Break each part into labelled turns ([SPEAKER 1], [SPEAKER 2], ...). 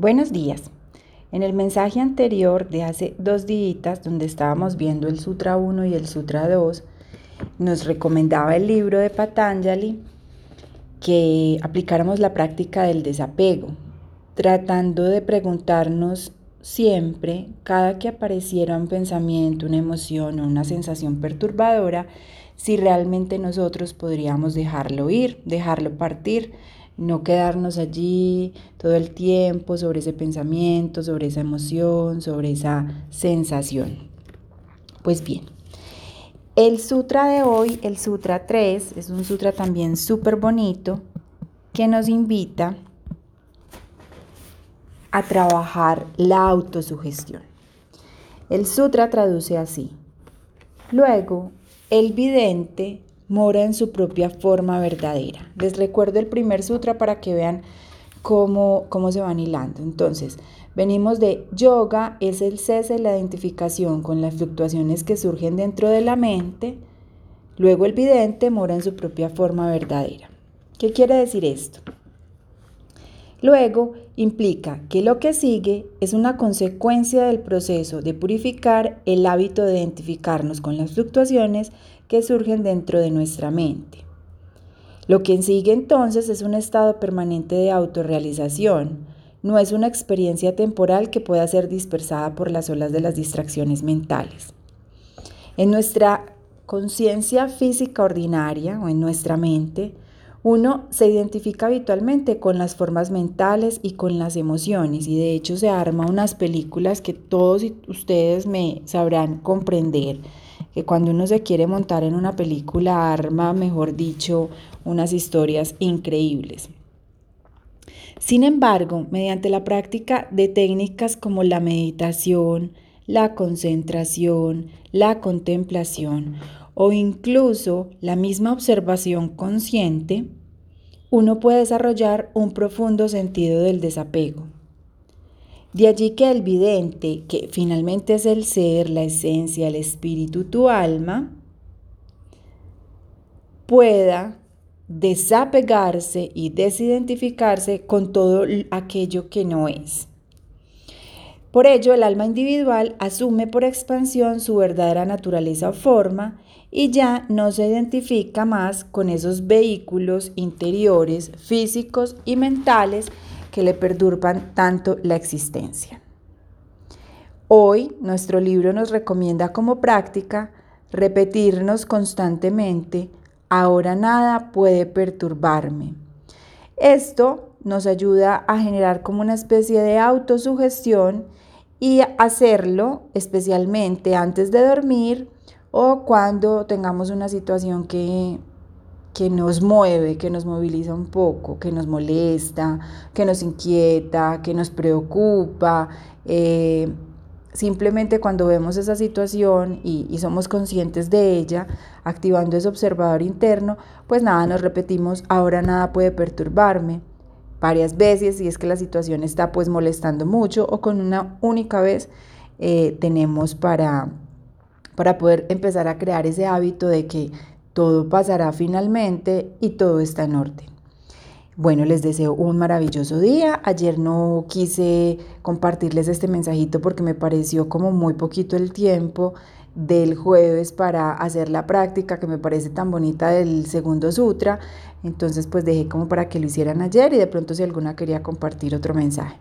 [SPEAKER 1] Buenos días. En el mensaje anterior de hace dos días, donde estábamos viendo el Sutra 1 y el Sutra 2, nos recomendaba el libro de Patanjali que aplicáramos la práctica del desapego, tratando de preguntarnos siempre, cada que apareciera un pensamiento, una emoción o una sensación perturbadora, si realmente nosotros podríamos dejarlo ir, dejarlo partir, no quedarnos allí todo el tiempo sobre ese pensamiento, sobre esa emoción, sobre esa sensación. Pues bien, el sutra de hoy, el sutra 3, es un sutra también súper bonito que nos invita a trabajar la autosugestión. El sutra traduce así. Luego, el vidente mora en su propia forma verdadera. Les recuerdo el primer sutra para que vean cómo, cómo se van hilando. Entonces, venimos de yoga, es el cese, la identificación con las fluctuaciones que surgen dentro de la mente. Luego el vidente mora en su propia forma verdadera. ¿Qué quiere decir esto? Luego implica que lo que sigue es una consecuencia del proceso de purificar el hábito de identificarnos con las fluctuaciones que surgen dentro de nuestra mente. Lo que sigue entonces es un estado permanente de autorrealización, no es una experiencia temporal que pueda ser dispersada por las olas de las distracciones mentales. En nuestra conciencia física ordinaria o en nuestra mente, uno se identifica habitualmente con las formas mentales y con las emociones y de hecho se arma unas películas que todos ustedes me sabrán comprender, que cuando uno se quiere montar en una película arma, mejor dicho, unas historias increíbles. Sin embargo, mediante la práctica de técnicas como la meditación, la concentración, la contemplación o incluso la misma observación consciente, uno puede desarrollar un profundo sentido del desapego. De allí que el vidente, que finalmente es el ser, la esencia, el espíritu, tu alma, pueda desapegarse y desidentificarse con todo aquello que no es. Por ello, el alma individual asume por expansión su verdadera naturaleza o forma y ya no se identifica más con esos vehículos interiores, físicos y mentales que le perdurban tanto la existencia. Hoy nuestro libro nos recomienda como práctica repetirnos constantemente, ahora nada puede perturbarme. Esto nos ayuda a generar como una especie de autosugestión y hacerlo especialmente antes de dormir o cuando tengamos una situación que, que nos mueve, que nos moviliza un poco, que nos molesta, que nos inquieta, que nos preocupa. Eh, simplemente cuando vemos esa situación y, somos conscientes de ella, activando ese observador interno, pues nada, nos repetimos, ahora nada puede perturbarme varias veces si es que la situación está pues molestando mucho o con una única vez eh, tenemos para para poder empezar a crear ese hábito de que todo pasará finalmente y todo está en orden. Bueno, les deseo un maravilloso día. Ayer no quise compartirles este mensajito porque me pareció como muy poquito el tiempo del jueves para hacer la práctica que me parece tan bonita del segundo sutra. Entonces pues dejé como para que lo hicieran ayer y de pronto si alguna quería compartir otro mensaje.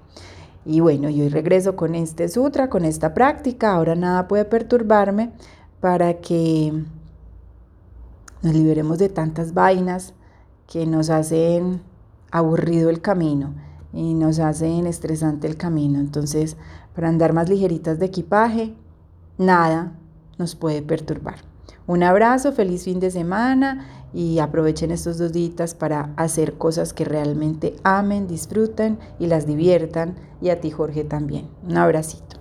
[SPEAKER 1] Y bueno, yo regreso con este sutra, con esta práctica. Ahora nada puede perturbarme para que nos liberemos de tantas vainas que nos hacen aburrido el camino y nos hacen estresante el camino. Entonces, para andar más ligeritas de equipaje, nada nos puede perturbar. Un abrazo, feliz fin de semana y aprovechen estos dos días para hacer cosas que realmente amen, disfruten y las diviertan. Y a ti, Jorge, también. Un abracito.